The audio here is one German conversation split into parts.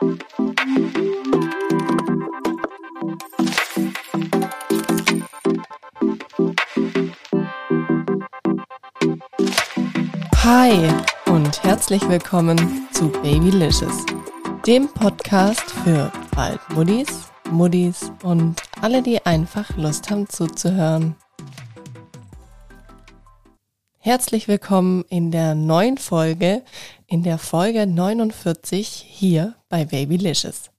Hi und herzlich willkommen zu Babylicious, dem Podcast für bald Muddis, Muddis und alle, die einfach Lust haben zuzuhören. Herzlich willkommen in der neuen Folge, in der Folge 49 hier bei Babylicious.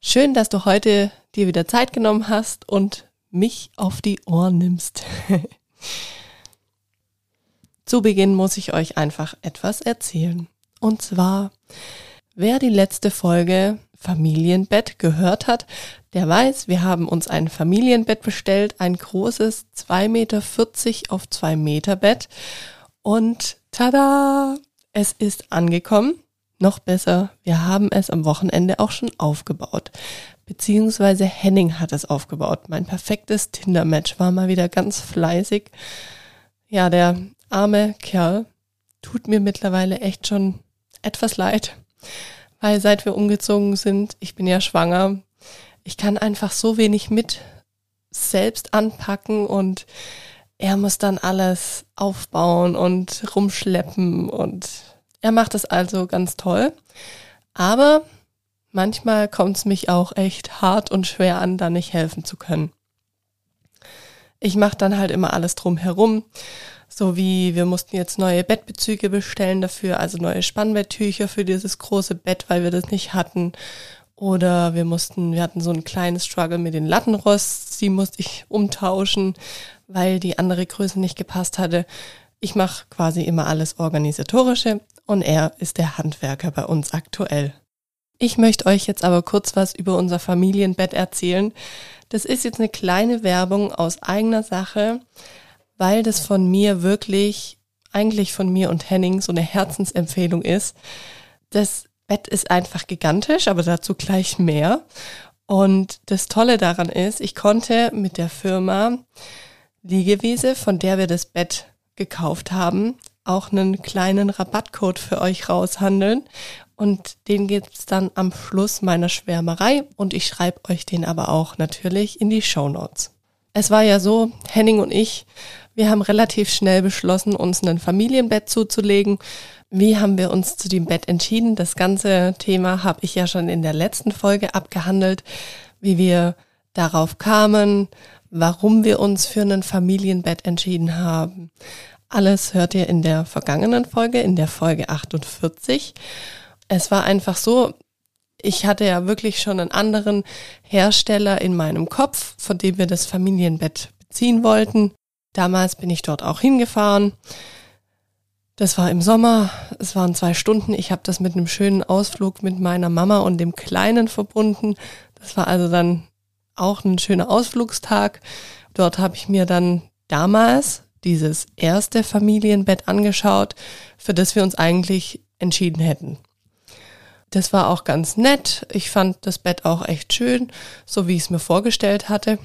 Schön, dass du heute dir wieder Zeit genommen hast und mich auf die Ohren nimmst. Zu Beginn muss ich euch einfach etwas erzählen. Und zwar, wer die letzte Folge Familienbett gehört hat, der weiß, wir haben uns ein Familienbett bestellt, ein großes 2,40 Meter auf 2 Meter Bett. Und tada! Es ist angekommen. Noch besser, wir haben es am Wochenende auch schon aufgebaut. Beziehungsweise Henning hat es aufgebaut. Mein perfektes Tinder-Match war mal wieder ganz fleißig. Ja, der arme Kerl tut mir mittlerweile echt schon etwas leid, weil seit wir umgezogen sind, ich bin ja schwanger, ich kann einfach so wenig mit selbst anpacken und er muss dann alles aufbauen und rumschleppen und er macht es also ganz toll. Aber manchmal kommt es mich auch echt hart und schwer an, da nicht helfen zu können. Ich mache dann halt immer alles drumherum so wie wir mussten jetzt neue Bettbezüge bestellen dafür, also neue Spannbetttücher für dieses große Bett, weil wir das nicht hatten. Oder wir mussten, wir hatten so ein kleines Struggle mit den Lattenrost, die musste ich umtauschen, weil die andere Größe nicht gepasst hatte. Ich mache quasi immer alles Organisatorische und er ist der Handwerker bei uns aktuell. Ich möchte euch jetzt aber kurz was über unser Familienbett erzählen. Das ist jetzt eine kleine Werbung aus eigener Sache weil das von mir wirklich, eigentlich von mir und Henning so eine Herzensempfehlung ist. Das Bett ist einfach gigantisch, aber dazu gleich mehr. Und das Tolle daran ist, ich konnte mit der Firma Liegewiese, von der wir das Bett gekauft haben, auch einen kleinen Rabattcode für euch raushandeln. Und den gibt's dann am Schluss meiner Schwärmerei und ich schreibe euch den aber auch natürlich in die Show Notes. Es war ja so, Henning und ich wir haben relativ schnell beschlossen, uns ein Familienbett zuzulegen. Wie haben wir uns zu dem Bett entschieden? Das ganze Thema habe ich ja schon in der letzten Folge abgehandelt, wie wir darauf kamen, warum wir uns für ein Familienbett entschieden haben. Alles hört ihr in der vergangenen Folge, in der Folge 48. Es war einfach so, ich hatte ja wirklich schon einen anderen Hersteller in meinem Kopf, von dem wir das Familienbett beziehen wollten. Damals bin ich dort auch hingefahren. Das war im Sommer, es waren zwei Stunden. Ich habe das mit einem schönen Ausflug mit meiner Mama und dem Kleinen verbunden. Das war also dann auch ein schöner Ausflugstag. Dort habe ich mir dann damals dieses erste Familienbett angeschaut, für das wir uns eigentlich entschieden hätten. Das war auch ganz nett. Ich fand das Bett auch echt schön, so wie ich es mir vorgestellt hatte.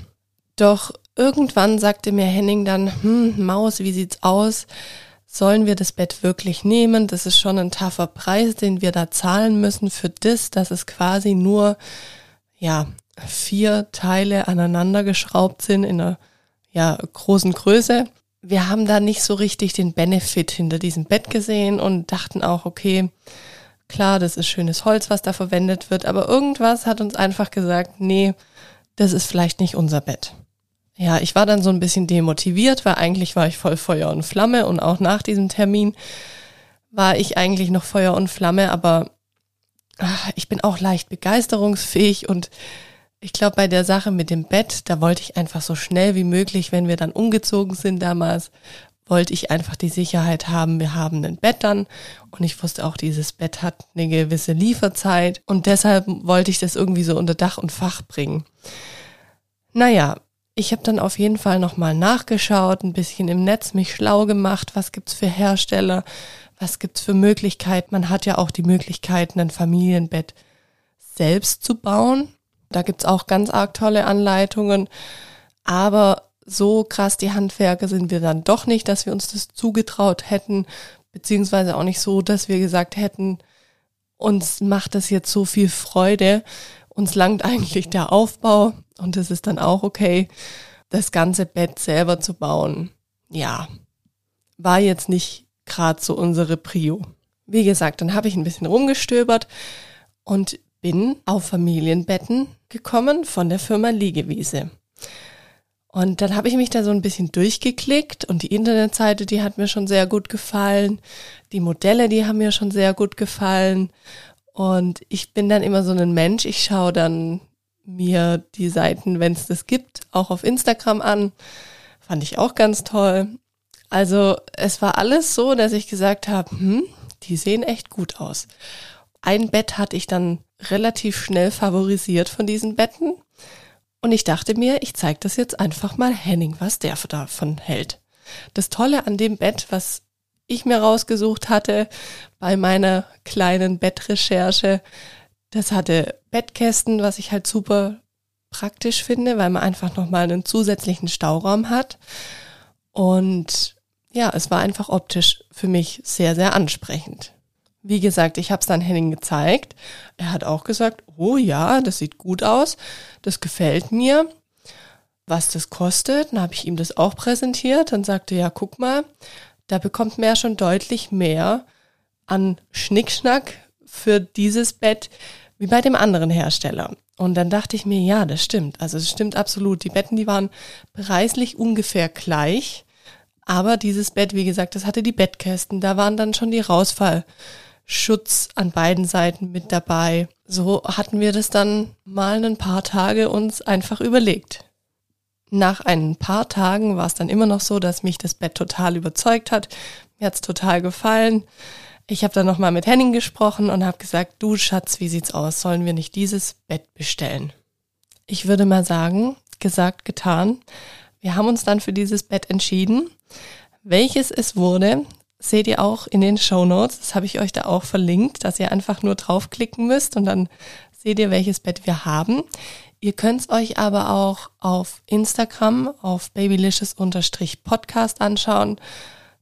Doch irgendwann sagte mir Henning dann, hm, Maus, wie sieht's aus? Sollen wir das Bett wirklich nehmen? Das ist schon ein taffer Preis, den wir da zahlen müssen für das, dass es quasi nur, ja, vier Teile aneinander geschraubt sind in einer, ja, großen Größe. Wir haben da nicht so richtig den Benefit hinter diesem Bett gesehen und dachten auch, okay, klar, das ist schönes Holz, was da verwendet wird, aber irgendwas hat uns einfach gesagt, nee, das ist vielleicht nicht unser Bett. Ja, ich war dann so ein bisschen demotiviert, weil eigentlich war ich voll Feuer und Flamme und auch nach diesem Termin war ich eigentlich noch Feuer und Flamme, aber ach, ich bin auch leicht begeisterungsfähig und ich glaube, bei der Sache mit dem Bett, da wollte ich einfach so schnell wie möglich, wenn wir dann umgezogen sind damals, wollte ich einfach die Sicherheit haben, wir haben ein Bett dann und ich wusste auch, dieses Bett hat eine gewisse Lieferzeit und deshalb wollte ich das irgendwie so unter Dach und Fach bringen. Naja, ich habe dann auf jeden Fall nochmal nachgeschaut, ein bisschen im Netz mich schlau gemacht, was gibt's für Hersteller, was gibt's für Möglichkeiten. Man hat ja auch die Möglichkeiten, ein Familienbett selbst zu bauen. Da gibt's auch ganz arg tolle Anleitungen. Aber so krass die Handwerker sind wir dann doch nicht, dass wir uns das zugetraut hätten, beziehungsweise auch nicht so, dass wir gesagt hätten, uns macht das jetzt so viel Freude. Uns langt eigentlich der Aufbau und es ist dann auch okay, das ganze Bett selber zu bauen. Ja, war jetzt nicht gerade so unsere Prio. Wie gesagt, dann habe ich ein bisschen rumgestöbert und bin auf Familienbetten gekommen von der Firma Liegewiese. Und dann habe ich mich da so ein bisschen durchgeklickt und die Internetseite, die hat mir schon sehr gut gefallen. Die Modelle, die haben mir schon sehr gut gefallen. Und ich bin dann immer so ein Mensch, ich schaue dann mir die Seiten, wenn es das gibt, auch auf Instagram an. Fand ich auch ganz toll. Also es war alles so, dass ich gesagt habe, hm, die sehen echt gut aus. Ein Bett hatte ich dann relativ schnell favorisiert von diesen Betten. Und ich dachte mir, ich zeige das jetzt einfach mal Henning, was der davon hält. Das Tolle an dem Bett, was ich mir rausgesucht hatte bei meiner kleinen Bettrecherche, das hatte Bettkästen, was ich halt super praktisch finde, weil man einfach nochmal einen zusätzlichen Stauraum hat. Und ja, es war einfach optisch für mich sehr, sehr ansprechend. Wie gesagt, ich habe es dann Henning gezeigt. Er hat auch gesagt, oh ja, das sieht gut aus, das gefällt mir. Was das kostet, dann habe ich ihm das auch präsentiert. Dann sagte ja, guck mal, da bekommt man ja schon deutlich mehr an Schnickschnack für dieses Bett wie bei dem anderen Hersteller. Und dann dachte ich mir, ja, das stimmt. Also es stimmt absolut. Die Betten, die waren preislich ungefähr gleich. Aber dieses Bett, wie gesagt, das hatte die Bettkästen. Da waren dann schon die Rausfall. Schutz an beiden Seiten mit dabei. So hatten wir das dann mal ein paar Tage uns einfach überlegt. Nach ein paar Tagen war es dann immer noch so, dass mich das Bett total überzeugt hat. Mir hat's total gefallen. Ich habe dann nochmal mit Henning gesprochen und habe gesagt, du Schatz, wie sieht's aus? Sollen wir nicht dieses Bett bestellen? Ich würde mal sagen, gesagt, getan. Wir haben uns dann für dieses Bett entschieden. Welches es wurde, seht ihr auch in den Show Notes. Das habe ich euch da auch verlinkt, dass ihr einfach nur draufklicken müsst und dann seht ihr, welches Bett wir haben. Ihr könnt es euch aber auch auf Instagram auf babylicious-podcast anschauen.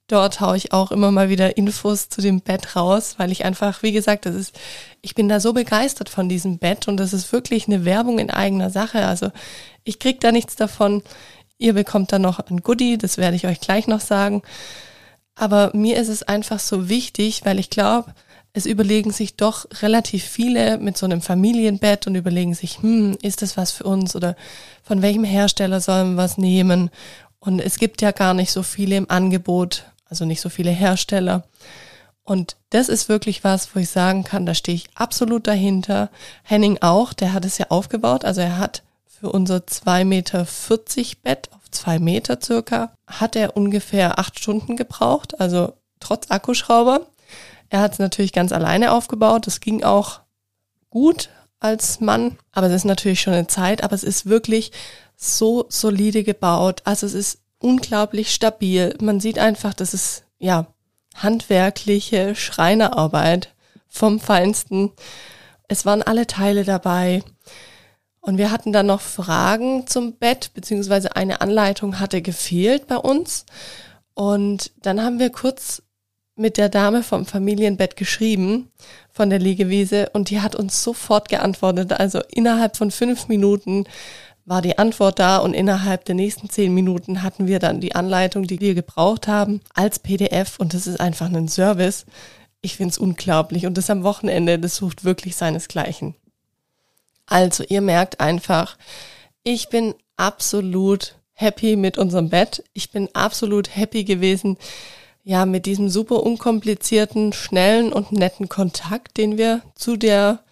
Dort haue ich auch immer mal wieder Infos zu dem Bett raus, weil ich einfach, wie gesagt, das ist, ich bin da so begeistert von diesem Bett und das ist wirklich eine Werbung in eigener Sache. Also ich krieg da nichts davon. Ihr bekommt da noch ein Goodie, das werde ich euch gleich noch sagen. Aber mir ist es einfach so wichtig, weil ich glaube, es überlegen sich doch relativ viele mit so einem Familienbett und überlegen sich, hm, ist das was für uns oder von welchem Hersteller sollen wir was nehmen? Und es gibt ja gar nicht so viele im Angebot, also nicht so viele Hersteller. Und das ist wirklich was, wo ich sagen kann, da stehe ich absolut dahinter. Henning auch, der hat es ja aufgebaut. Also er hat für unser 2,40 Meter Bett zwei Meter circa, hat er ungefähr acht Stunden gebraucht, also trotz Akkuschrauber. Er hat es natürlich ganz alleine aufgebaut. Das ging auch gut als Mann, aber es ist natürlich schon eine Zeit, aber es ist wirklich so solide gebaut. Also es ist unglaublich stabil. Man sieht einfach, das ist ja handwerkliche Schreinerarbeit vom Feinsten. Es waren alle Teile dabei. Und wir hatten dann noch Fragen zum Bett, beziehungsweise eine Anleitung hatte gefehlt bei uns. Und dann haben wir kurz mit der Dame vom Familienbett geschrieben, von der Liegewiese, und die hat uns sofort geantwortet. Also innerhalb von fünf Minuten war die Antwort da und innerhalb der nächsten zehn Minuten hatten wir dann die Anleitung, die wir gebraucht haben, als PDF. Und das ist einfach ein Service. Ich finde es unglaublich. Und das am Wochenende, das sucht wirklich seinesgleichen. Also ihr merkt einfach, ich bin absolut happy mit unserem Bett. Ich bin absolut happy gewesen, ja, mit diesem super unkomplizierten, schnellen und netten Kontakt, den wir zu der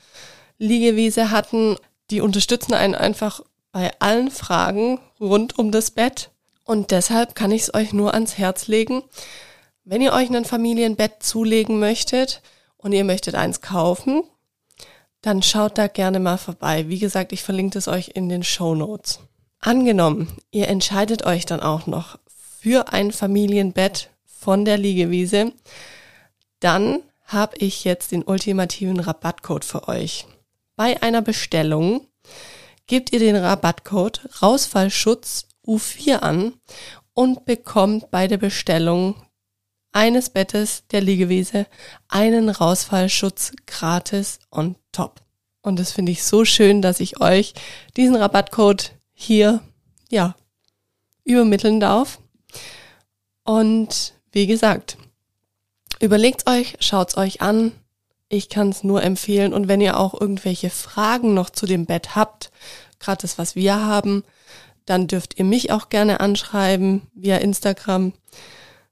Liegewiese hatten. Die unterstützen einen einfach bei allen Fragen rund um das Bett. Und deshalb kann ich es euch nur ans Herz legen. Wenn ihr euch ein Familienbett zulegen möchtet und ihr möchtet eins kaufen, dann schaut da gerne mal vorbei. Wie gesagt, ich verlinke es euch in den Show Notes. Angenommen, ihr entscheidet euch dann auch noch für ein Familienbett von der Liegewiese, dann habe ich jetzt den ultimativen Rabattcode für euch. Bei einer Bestellung gebt ihr den Rabattcode Rausfallschutz U4 an und bekommt bei der Bestellung eines Bettes der Liegewiese einen Rausfallschutz gratis on top. Und das finde ich so schön, dass ich euch diesen Rabattcode hier, ja, übermitteln darf. Und wie gesagt, überlegt euch, schaut's euch an. Ich kann es nur empfehlen. Und wenn ihr auch irgendwelche Fragen noch zu dem Bett habt, gerade das, was wir haben, dann dürft ihr mich auch gerne anschreiben via Instagram.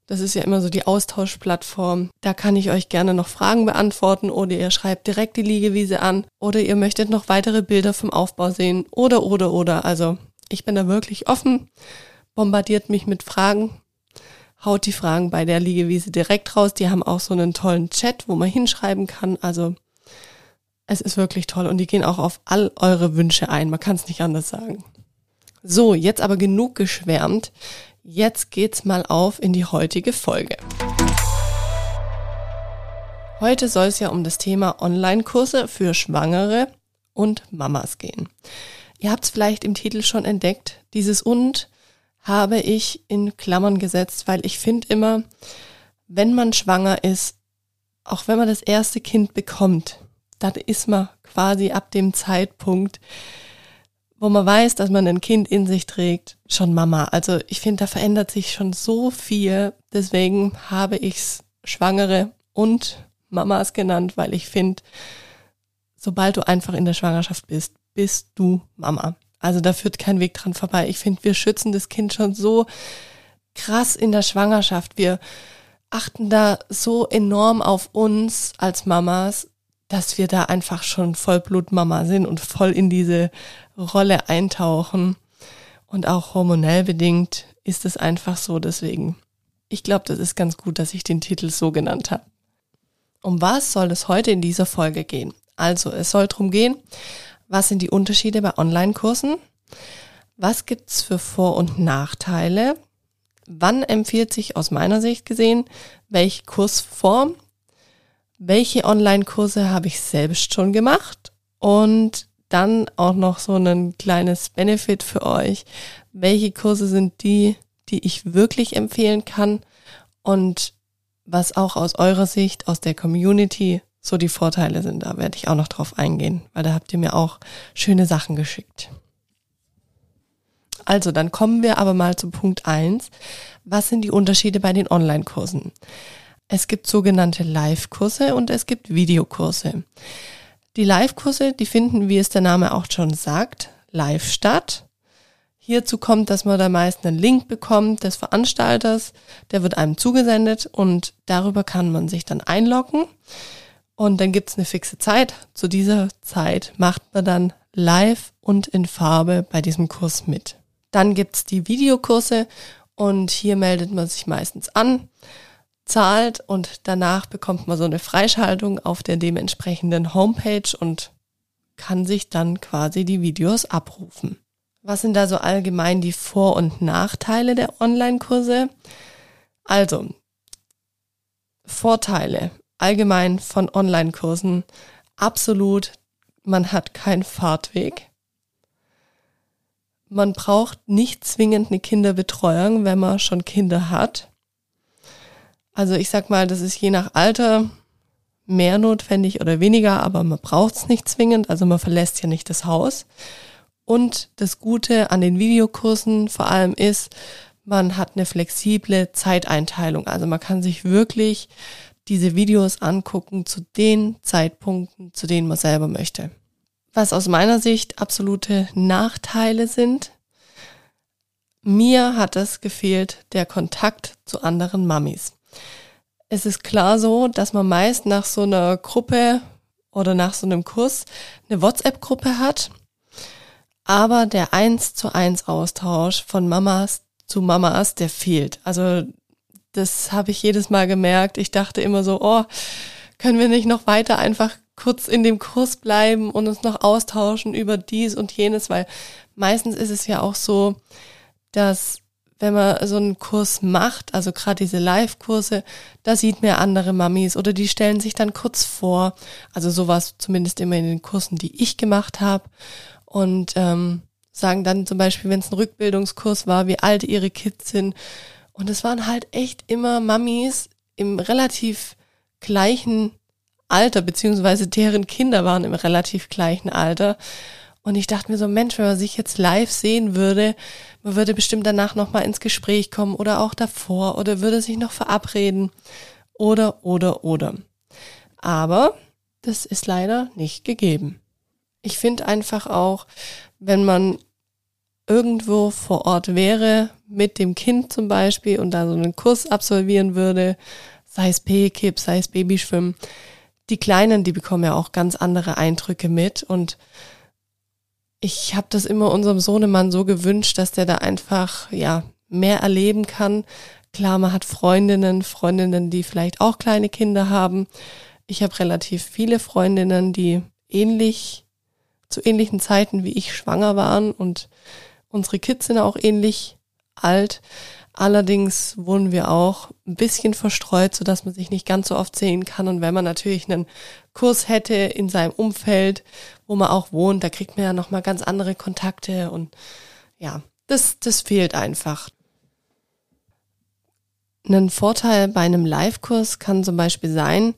Das ist ja immer so die Austauschplattform. Da kann ich euch gerne noch Fragen beantworten oder ihr schreibt direkt die Liegewiese an oder ihr möchtet noch weitere Bilder vom Aufbau sehen oder oder oder. Also ich bin da wirklich offen. Bombardiert mich mit Fragen. Haut die Fragen bei der Liegewiese direkt raus. Die haben auch so einen tollen Chat, wo man hinschreiben kann. Also es ist wirklich toll und die gehen auch auf all eure Wünsche ein. Man kann es nicht anders sagen. So, jetzt aber genug geschwärmt. Jetzt geht's mal auf in die heutige Folge. Heute soll es ja um das Thema Online-Kurse für Schwangere und Mamas gehen. Ihr habt es vielleicht im Titel schon entdeckt. Dieses und habe ich in Klammern gesetzt, weil ich finde immer, wenn man schwanger ist, auch wenn man das erste Kind bekommt, dann ist man quasi ab dem Zeitpunkt, wo man weiß, dass man ein Kind in sich trägt, schon Mama. Also ich finde, da verändert sich schon so viel. Deswegen habe ich's Schwangere und Mamas genannt, weil ich finde, sobald du einfach in der Schwangerschaft bist, bist du Mama. Also da führt kein Weg dran vorbei. Ich finde, wir schützen das Kind schon so krass in der Schwangerschaft. Wir achten da so enorm auf uns als Mamas, dass wir da einfach schon Vollblutmama sind und voll in diese Rolle eintauchen. Und auch hormonell bedingt ist es einfach so. Deswegen, ich glaube, das ist ganz gut, dass ich den Titel so genannt habe. Um was soll es heute in dieser Folge gehen? Also, es soll darum gehen, was sind die Unterschiede bei Online-Kursen? Was gibt's für Vor- und Nachteile? Wann empfiehlt sich aus meiner Sicht gesehen welche Kursform welche Online-Kurse habe ich selbst schon gemacht und dann auch noch so ein kleines Benefit für euch. Welche Kurse sind die, die ich wirklich empfehlen kann und was auch aus eurer Sicht, aus der Community so die Vorteile sind. Da werde ich auch noch drauf eingehen, weil da habt ihr mir auch schöne Sachen geschickt. Also, dann kommen wir aber mal zu Punkt eins. Was sind die Unterschiede bei den Online-Kursen? Es gibt sogenannte Live-Kurse und es gibt Videokurse. Die Live-Kurse, die finden, wie es der Name auch schon sagt, live statt. Hierzu kommt, dass man da meist einen Link bekommt des Veranstalters, der wird einem zugesendet und darüber kann man sich dann einloggen. Und dann gibt's eine fixe Zeit. Zu dieser Zeit macht man dann live und in Farbe bei diesem Kurs mit. Dann gibt's die Videokurse und hier meldet man sich meistens an zahlt und danach bekommt man so eine Freischaltung auf der dementsprechenden Homepage und kann sich dann quasi die Videos abrufen. Was sind da so allgemein die Vor- und Nachteile der Online-Kurse? Also, Vorteile allgemein von Online-Kursen. Absolut, man hat keinen Fahrtweg. Man braucht nicht zwingend eine Kinderbetreuung, wenn man schon Kinder hat. Also ich sag mal, das ist je nach Alter mehr notwendig oder weniger, aber man braucht es nicht zwingend, also man verlässt ja nicht das Haus. Und das Gute an den Videokursen vor allem ist, man hat eine flexible Zeiteinteilung. Also man kann sich wirklich diese Videos angucken zu den Zeitpunkten, zu denen man selber möchte. Was aus meiner Sicht absolute Nachteile sind, mir hat es gefehlt, der Kontakt zu anderen Mamis es ist klar so, dass man meist nach so einer Gruppe oder nach so einem Kurs eine WhatsApp-Gruppe hat. Aber der eins zu eins Austausch von Mamas zu Mamas, der fehlt. Also das habe ich jedes Mal gemerkt. Ich dachte immer so, oh, können wir nicht noch weiter einfach kurz in dem Kurs bleiben und uns noch austauschen über dies und jenes, weil meistens ist es ja auch so, dass wenn man so einen Kurs macht, also gerade diese Live-Kurse, da sieht man andere Mamis oder die stellen sich dann kurz vor. Also sowas zumindest immer in den Kursen, die ich gemacht habe. Und ähm, sagen dann zum Beispiel, wenn es ein Rückbildungskurs war, wie alt ihre Kids sind. Und es waren halt echt immer Mamis im relativ gleichen Alter, beziehungsweise deren Kinder waren im relativ gleichen Alter. Und ich dachte mir so, Mensch, wenn man sich jetzt live sehen würde, man würde bestimmt danach nochmal ins Gespräch kommen oder auch davor oder würde sich noch verabreden oder, oder, oder. Aber das ist leider nicht gegeben. Ich finde einfach auch, wenn man irgendwo vor Ort wäre, mit dem Kind zum Beispiel und da so einen Kurs absolvieren würde, sei es P-Kip, sei es Babyschwimmen, die Kleinen, die bekommen ja auch ganz andere Eindrücke mit und ich habe das immer unserem Sohnemann so gewünscht, dass der da einfach ja mehr erleben kann. Klar, man hat Freundinnen, Freundinnen, die vielleicht auch kleine Kinder haben. Ich habe relativ viele Freundinnen, die ähnlich zu ähnlichen Zeiten wie ich schwanger waren und unsere Kids sind auch ähnlich alt. Allerdings wohnen wir auch ein bisschen verstreut, so dass man sich nicht ganz so oft sehen kann. Und wenn man natürlich einen Kurs hätte in seinem Umfeld, wo man auch wohnt, da kriegt man ja nochmal ganz andere Kontakte und ja, das, das fehlt einfach. Ein Vorteil bei einem Live-Kurs kann zum Beispiel sein,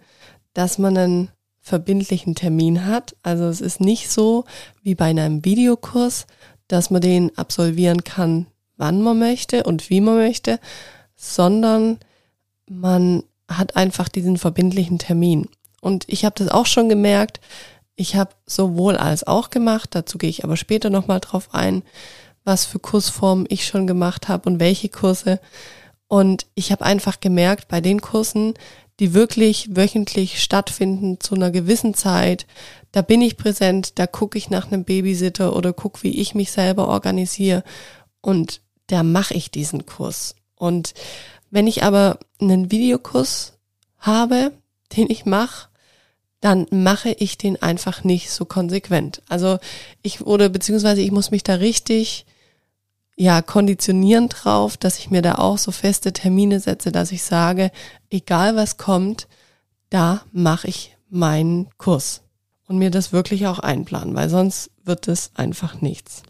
dass man einen verbindlichen Termin hat. Also es ist nicht so wie bei einem Videokurs, dass man den absolvieren kann, wann man möchte und wie man möchte, sondern man hat einfach diesen verbindlichen Termin. Und ich habe das auch schon gemerkt. Ich habe sowohl als auch gemacht, dazu gehe ich aber später nochmal drauf ein, was für Kursformen ich schon gemacht habe und welche Kurse. Und ich habe einfach gemerkt, bei den Kursen, die wirklich wöchentlich stattfinden zu einer gewissen Zeit, da bin ich präsent, da gucke ich nach einem Babysitter oder gucke, wie ich mich selber organisiere und da mache ich diesen Kurs. Und wenn ich aber einen Videokurs habe, den ich mache, dann mache ich den einfach nicht so konsequent. Also ich oder beziehungsweise ich muss mich da richtig ja konditionieren drauf, dass ich mir da auch so feste Termine setze, dass ich sage, egal was kommt, da mache ich meinen Kurs und mir das wirklich auch einplanen, weil sonst wird es einfach nichts.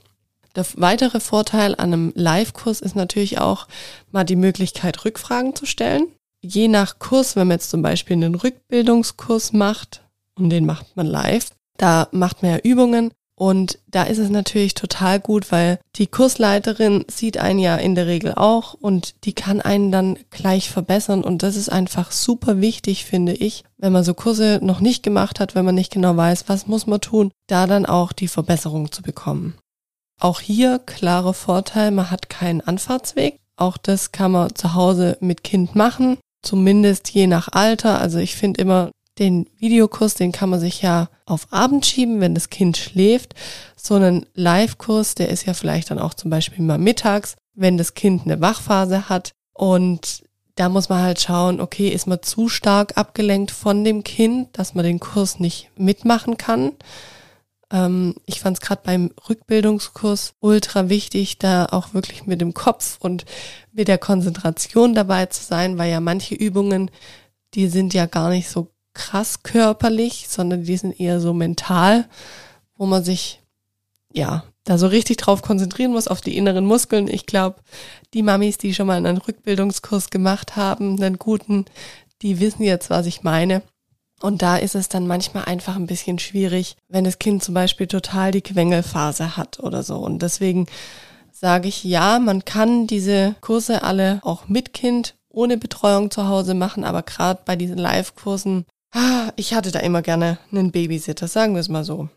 Der weitere Vorteil an einem Live-Kurs ist natürlich auch mal die Möglichkeit, Rückfragen zu stellen. Je nach Kurs, wenn man jetzt zum Beispiel einen Rückbildungskurs macht und den macht man live, da macht man ja Übungen und da ist es natürlich total gut, weil die Kursleiterin sieht einen ja in der Regel auch und die kann einen dann gleich verbessern. Und das ist einfach super wichtig, finde ich, wenn man so Kurse noch nicht gemacht hat, wenn man nicht genau weiß, was muss man tun, da dann auch die Verbesserung zu bekommen. Auch hier klare Vorteil, man hat keinen Anfahrtsweg. Auch das kann man zu Hause mit Kind machen, zumindest je nach Alter. Also ich finde immer, den Videokurs, den kann man sich ja auf Abend schieben, wenn das Kind schläft. So einen Live-Kurs, der ist ja vielleicht dann auch zum Beispiel mal mittags, wenn das Kind eine Wachphase hat. Und da muss man halt schauen, okay, ist man zu stark abgelenkt von dem Kind, dass man den Kurs nicht mitmachen kann. Ähm, ich fand es gerade beim Rückbildungskurs ultra wichtig, da auch wirklich mit dem Kopf und mit der Konzentration dabei zu sein, weil ja manche Übungen, die sind ja gar nicht so krass körperlich, sondern die sind eher so mental, wo man sich ja da so richtig drauf konzentrieren muss, auf die inneren Muskeln. Ich glaube, die Mamis, die schon mal einen Rückbildungskurs gemacht haben, einen guten, die wissen jetzt, was ich meine. Und da ist es dann manchmal einfach ein bisschen schwierig, wenn das Kind zum Beispiel total die Quengelphase hat oder so. Und deswegen sage ich, ja, man kann diese Kurse alle auch mit Kind ohne Betreuung zu Hause machen, aber gerade bei diesen Live-Kursen, ich hatte da immer gerne einen Babysitter, sagen wir es mal so.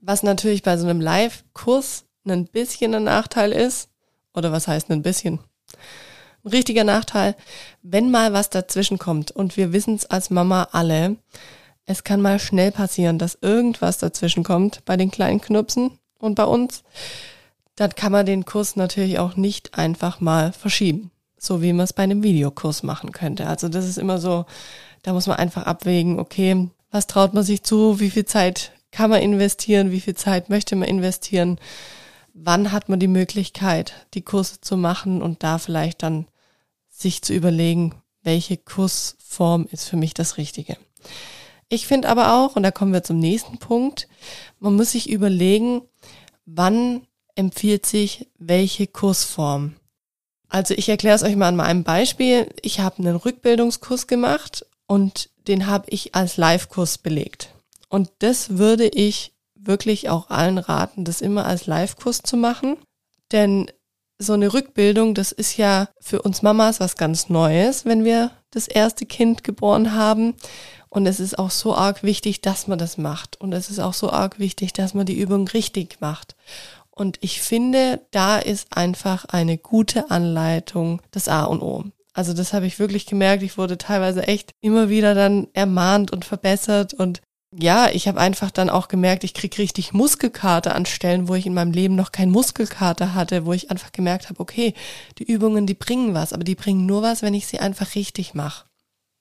Was natürlich bei so einem Live-Kurs ein bisschen ein Nachteil ist, oder was heißt ein bisschen? Ein richtiger Nachteil, wenn mal was dazwischen kommt und wir wissen es als Mama alle, es kann mal schnell passieren, dass irgendwas dazwischen kommt bei den kleinen Knupsen und bei uns, dann kann man den Kurs natürlich auch nicht einfach mal verschieben, so wie man es bei einem Videokurs machen könnte. Also das ist immer so, da muss man einfach abwägen, okay, was traut man sich zu, wie viel Zeit kann man investieren, wie viel Zeit möchte man investieren wann hat man die Möglichkeit, die Kurse zu machen und da vielleicht dann sich zu überlegen, welche Kursform ist für mich das Richtige. Ich finde aber auch, und da kommen wir zum nächsten Punkt, man muss sich überlegen, wann empfiehlt sich welche Kursform. Also ich erkläre es euch mal an meinem Beispiel. Ich habe einen Rückbildungskurs gemacht und den habe ich als Live-Kurs belegt. Und das würde ich wirklich auch allen raten, das immer als Live-Kurs zu machen. Denn so eine Rückbildung, das ist ja für uns Mamas was ganz Neues, wenn wir das erste Kind geboren haben. Und es ist auch so arg wichtig, dass man das macht. Und es ist auch so arg wichtig, dass man die Übung richtig macht. Und ich finde, da ist einfach eine gute Anleitung das A und O. Also das habe ich wirklich gemerkt. Ich wurde teilweise echt immer wieder dann ermahnt und verbessert. Und ja, ich habe einfach dann auch gemerkt, ich krieg richtig Muskelkater an Stellen, wo ich in meinem Leben noch kein Muskelkater hatte, wo ich einfach gemerkt habe, okay, die Übungen, die bringen was, aber die bringen nur was, wenn ich sie einfach richtig mache.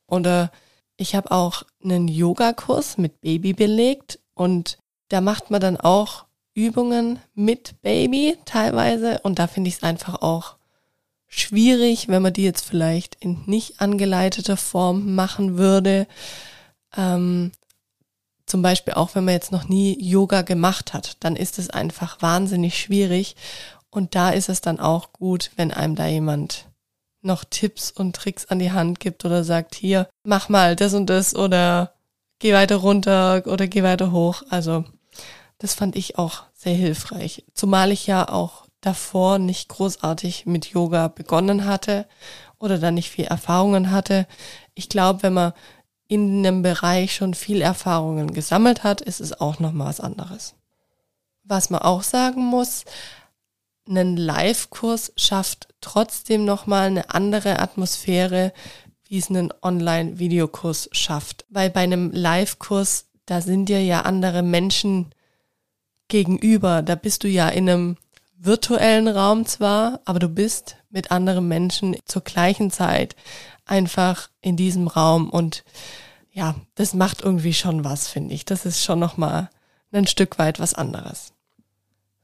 Oder ich habe auch einen Yogakurs mit Baby belegt und da macht man dann auch Übungen mit Baby teilweise und da finde ich es einfach auch schwierig, wenn man die jetzt vielleicht in nicht angeleiteter Form machen würde. Ähm, zum Beispiel auch, wenn man jetzt noch nie Yoga gemacht hat, dann ist es einfach wahnsinnig schwierig. Und da ist es dann auch gut, wenn einem da jemand noch Tipps und Tricks an die Hand gibt oder sagt, hier, mach mal das und das oder geh weiter runter oder geh weiter hoch. Also das fand ich auch sehr hilfreich. Zumal ich ja auch davor nicht großartig mit Yoga begonnen hatte oder da nicht viel Erfahrungen hatte. Ich glaube, wenn man in einem Bereich schon viel Erfahrungen gesammelt hat, ist es auch noch mal was anderes. Was man auch sagen muss, ein Live-Kurs schafft trotzdem noch mal eine andere Atmosphäre, wie es einen Online-Videokurs schafft. Weil bei einem Live-Kurs, da sind dir ja andere Menschen gegenüber. Da bist du ja in einem virtuellen Raum zwar, aber du bist mit anderen Menschen zur gleichen Zeit einfach in diesem Raum und ja, das macht irgendwie schon was, finde ich. Das ist schon nochmal ein Stück weit was anderes.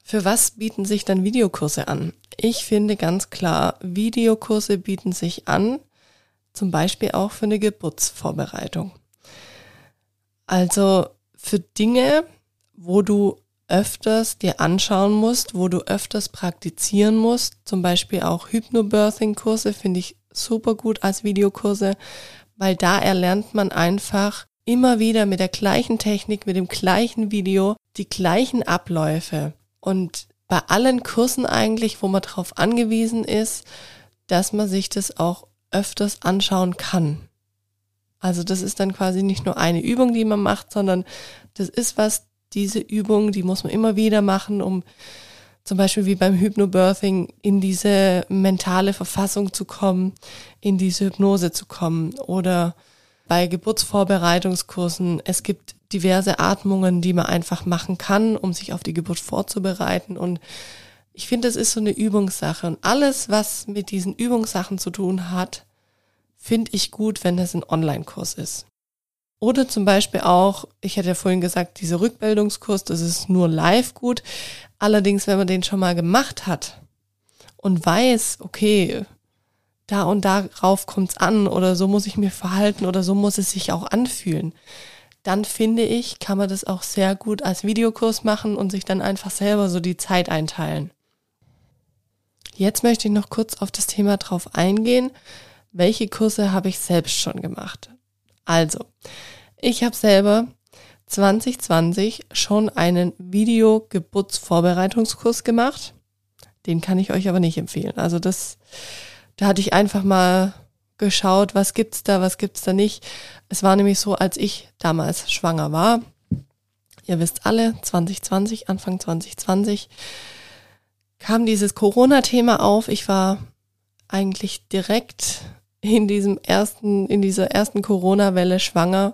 Für was bieten sich dann Videokurse an? Ich finde ganz klar, Videokurse bieten sich an, zum Beispiel auch für eine Geburtsvorbereitung. Also für Dinge, wo du öfters dir anschauen musst, wo du öfters praktizieren musst, zum Beispiel auch Hypnobirthing-Kurse finde ich super gut als Videokurse, weil da erlernt man einfach immer wieder mit der gleichen Technik, mit dem gleichen Video, die gleichen Abläufe. Und bei allen Kursen eigentlich, wo man darauf angewiesen ist, dass man sich das auch öfters anschauen kann. Also das ist dann quasi nicht nur eine Übung, die man macht, sondern das ist was, diese Übung, die muss man immer wieder machen, um zum Beispiel wie beim Hypnobirthing in diese mentale Verfassung zu kommen, in diese Hypnose zu kommen oder bei Geburtsvorbereitungskursen. Es gibt diverse Atmungen, die man einfach machen kann, um sich auf die Geburt vorzubereiten und ich finde, es ist so eine Übungssache und alles, was mit diesen Übungssachen zu tun hat, finde ich gut, wenn es ein Online-Kurs ist. Oder zum Beispiel auch, ich hatte ja vorhin gesagt, dieser Rückbildungskurs, das ist nur live gut. Allerdings, wenn man den schon mal gemacht hat und weiß, okay, da und darauf kommt's an oder so muss ich mir verhalten oder so muss es sich auch anfühlen, dann finde ich, kann man das auch sehr gut als Videokurs machen und sich dann einfach selber so die Zeit einteilen. Jetzt möchte ich noch kurz auf das Thema drauf eingehen. Welche Kurse habe ich selbst schon gemacht? Also, ich habe selber 2020 schon einen Video-Geburtsvorbereitungskurs gemacht. Den kann ich euch aber nicht empfehlen. Also das, da hatte ich einfach mal geschaut, was gibt's da, was gibt's da nicht. Es war nämlich so, als ich damals schwanger war. Ihr wisst alle, 2020, Anfang 2020 kam dieses Corona-Thema auf. Ich war eigentlich direkt in diesem ersten, in dieser ersten Corona-Welle schwanger.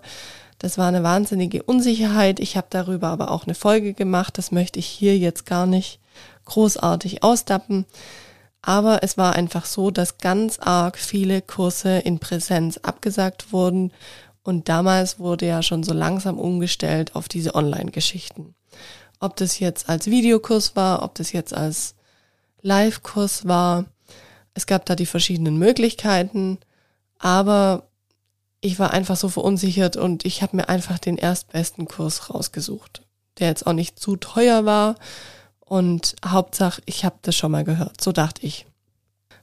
Das war eine wahnsinnige Unsicherheit. Ich habe darüber aber auch eine Folge gemacht. Das möchte ich hier jetzt gar nicht großartig ausdappen. Aber es war einfach so, dass ganz arg viele Kurse in Präsenz abgesagt wurden. Und damals wurde ja schon so langsam umgestellt auf diese Online-Geschichten. Ob das jetzt als Videokurs war, ob das jetzt als Live-Kurs war. Es gab da die verschiedenen Möglichkeiten, aber ich war einfach so verunsichert und ich habe mir einfach den erstbesten Kurs rausgesucht, der jetzt auch nicht zu teuer war und Hauptsache, ich habe das schon mal gehört, so dachte ich.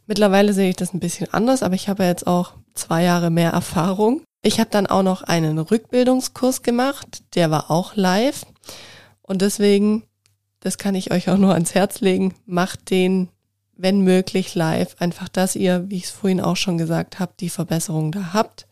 Mittlerweile sehe ich das ein bisschen anders, aber ich habe jetzt auch zwei Jahre mehr Erfahrung. Ich habe dann auch noch einen Rückbildungskurs gemacht, der war auch live. Und deswegen, das kann ich euch auch nur ans Herz legen, macht den, wenn möglich, live. Einfach, dass ihr, wie ich es vorhin auch schon gesagt habe, die Verbesserung da habt.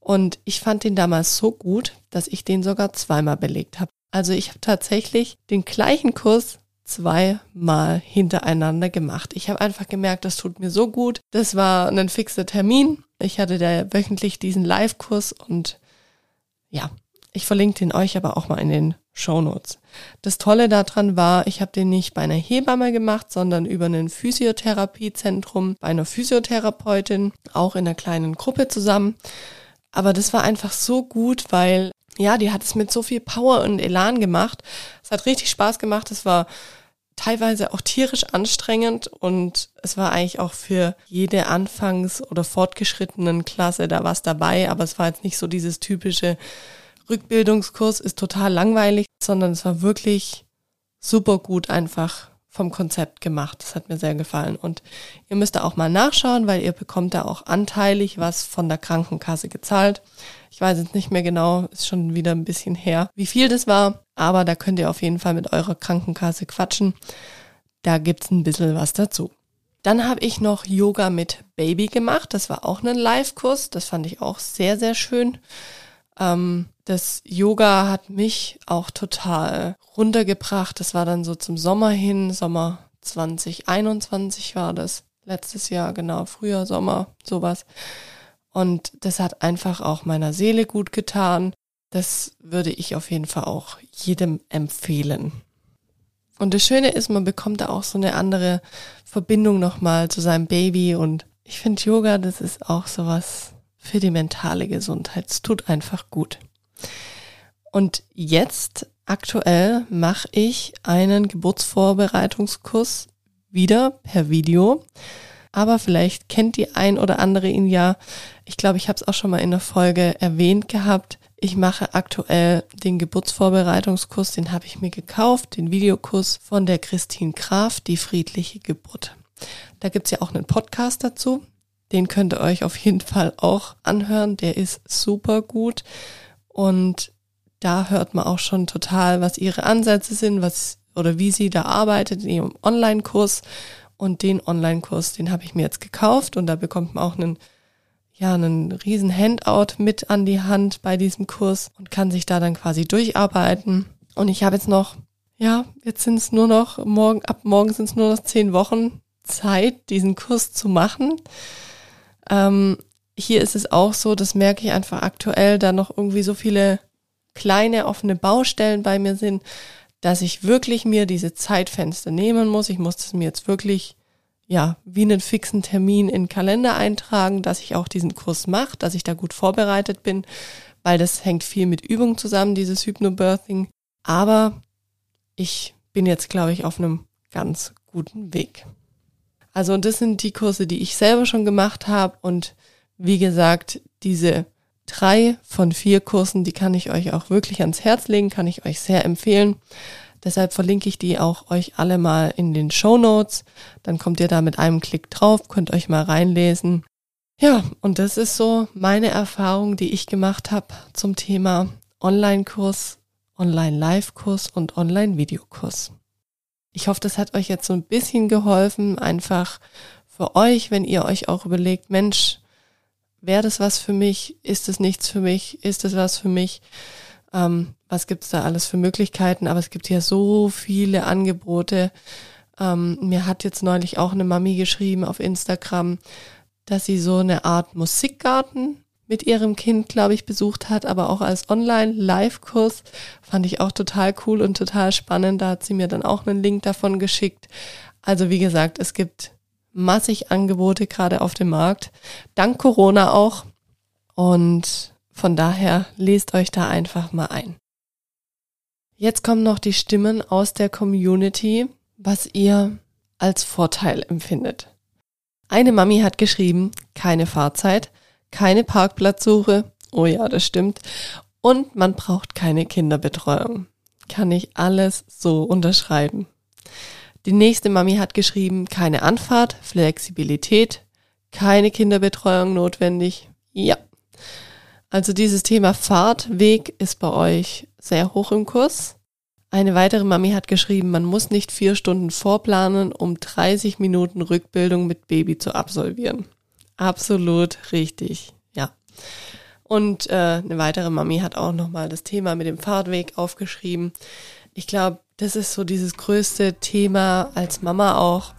Und ich fand den damals so gut, dass ich den sogar zweimal belegt habe. Also ich habe tatsächlich den gleichen Kurs zweimal hintereinander gemacht. Ich habe einfach gemerkt, das tut mir so gut. Das war ein fixer Termin. Ich hatte da wöchentlich diesen Live-Kurs und ja, ich verlinke den euch aber auch mal in den Show Notes. Das Tolle daran war, ich habe den nicht bei einer Hebamme gemacht, sondern über ein Physiotherapiezentrum bei einer Physiotherapeutin, auch in einer kleinen Gruppe zusammen. Aber das war einfach so gut, weil ja, die hat es mit so viel Power und Elan gemacht. Es hat richtig Spaß gemacht. Es war teilweise auch tierisch anstrengend und es war eigentlich auch für jede Anfangs- oder fortgeschrittenen Klasse da was dabei, aber es war jetzt nicht so dieses typische Rückbildungskurs ist total langweilig, sondern es war wirklich super gut einfach vom Konzept gemacht. Das hat mir sehr gefallen. Und ihr müsst da auch mal nachschauen, weil ihr bekommt da auch anteilig was von der Krankenkasse gezahlt. Ich weiß jetzt nicht mehr genau, ist schon wieder ein bisschen her, wie viel das war. Aber da könnt ihr auf jeden Fall mit eurer Krankenkasse quatschen. Da gibt's ein bisschen was dazu. Dann habe ich noch Yoga mit Baby gemacht. Das war auch ein Live-Kurs. Das fand ich auch sehr, sehr schön. Ähm, das Yoga hat mich auch total runtergebracht. Das war dann so zum Sommer hin, Sommer 2021 war das. Letztes Jahr, genau, Frühjahr, Sommer, sowas. Und das hat einfach auch meiner Seele gut getan. Das würde ich auf jeden Fall auch jedem empfehlen. Und das Schöne ist, man bekommt da auch so eine andere Verbindung nochmal zu seinem Baby. Und ich finde Yoga, das ist auch sowas für die mentale Gesundheit. Es tut einfach gut. Und jetzt aktuell mache ich einen Geburtsvorbereitungskurs wieder per Video. Aber vielleicht kennt die ein oder andere ihn ja. Ich glaube, ich habe es auch schon mal in der Folge erwähnt gehabt. Ich mache aktuell den Geburtsvorbereitungskurs, den habe ich mir gekauft, den Videokurs von der Christine Graf, die friedliche Geburt. Da gibt's ja auch einen Podcast dazu. Den könnt ihr euch auf jeden Fall auch anhören. Der ist super gut. Und da hört man auch schon total, was ihre Ansätze sind, was oder wie sie da arbeitet in ihrem Online-Kurs. Und den Online-Kurs, den habe ich mir jetzt gekauft und da bekommt man auch einen, ja, einen riesen Handout mit an die Hand bei diesem Kurs und kann sich da dann quasi durcharbeiten. Und ich habe jetzt noch, ja, jetzt sind es nur noch, morgen, ab morgen sind es nur noch zehn Wochen Zeit, diesen Kurs zu machen. Ähm, hier ist es auch so, das merke ich einfach aktuell, da noch irgendwie so viele kleine offene Baustellen bei mir sind, dass ich wirklich mir diese Zeitfenster nehmen muss. Ich muss das mir jetzt wirklich ja, wie einen fixen Termin in den Kalender eintragen, dass ich auch diesen Kurs mache, dass ich da gut vorbereitet bin, weil das hängt viel mit Übung zusammen, dieses Hypnobirthing. Aber ich bin jetzt, glaube ich, auf einem ganz guten Weg. Also das sind die Kurse, die ich selber schon gemacht habe und wie gesagt, diese drei von vier Kursen, die kann ich euch auch wirklich ans Herz legen, kann ich euch sehr empfehlen. Deshalb verlinke ich die auch euch alle mal in den Show Notes. Dann kommt ihr da mit einem Klick drauf, könnt euch mal reinlesen. Ja, und das ist so meine Erfahrung, die ich gemacht habe zum Thema Online-Kurs, Online-Live-Kurs und Online-Videokurs. Ich hoffe, das hat euch jetzt so ein bisschen geholfen, einfach für euch, wenn ihr euch auch überlegt, Mensch, wäre das was für mich? Ist es nichts für mich? Ist es was für mich? Ähm, was gibt's da alles für Möglichkeiten? Aber es gibt ja so viele Angebote. Ähm, mir hat jetzt neulich auch eine Mami geschrieben auf Instagram, dass sie so eine Art Musikgarten mit ihrem Kind, glaube ich, besucht hat, aber auch als Online-Live-Kurs. Fand ich auch total cool und total spannend. Da hat sie mir dann auch einen Link davon geschickt. Also wie gesagt, es gibt massig Angebote gerade auf dem Markt. Dank Corona auch. Und von daher lest euch da einfach mal ein. Jetzt kommen noch die Stimmen aus der Community, was ihr als Vorteil empfindet. Eine Mami hat geschrieben, keine Fahrzeit, keine Parkplatzsuche. Oh ja, das stimmt. Und man braucht keine Kinderbetreuung. Kann ich alles so unterschreiben. Die nächste Mami hat geschrieben, keine Anfahrt, Flexibilität, keine Kinderbetreuung notwendig. Ja. Also dieses Thema Fahrtweg ist bei euch sehr hoch im Kurs. Eine weitere Mami hat geschrieben, man muss nicht vier Stunden vorplanen, um 30 Minuten Rückbildung mit Baby zu absolvieren. Absolut richtig, ja. Und äh, eine weitere Mami hat auch nochmal das Thema mit dem Fahrtweg aufgeschrieben. Ich glaube, das ist so dieses größte Thema als Mama auch,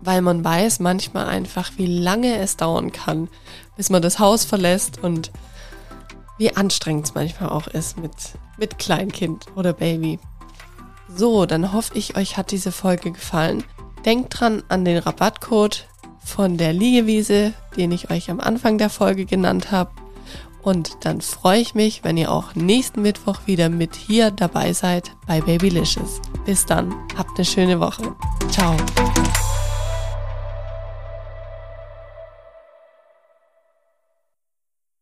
weil man weiß manchmal einfach, wie lange es dauern kann, bis man das Haus verlässt und wie anstrengend es manchmal auch ist mit, mit Kleinkind oder Baby. So, dann hoffe ich, euch hat diese Folge gefallen. Denkt dran an den Rabattcode von der Liegewiese, den ich euch am Anfang der Folge genannt habe. Und dann freue ich mich, wenn ihr auch nächsten Mittwoch wieder mit hier dabei seid bei Babylicious. Bis dann, habt eine schöne Woche. Ciao.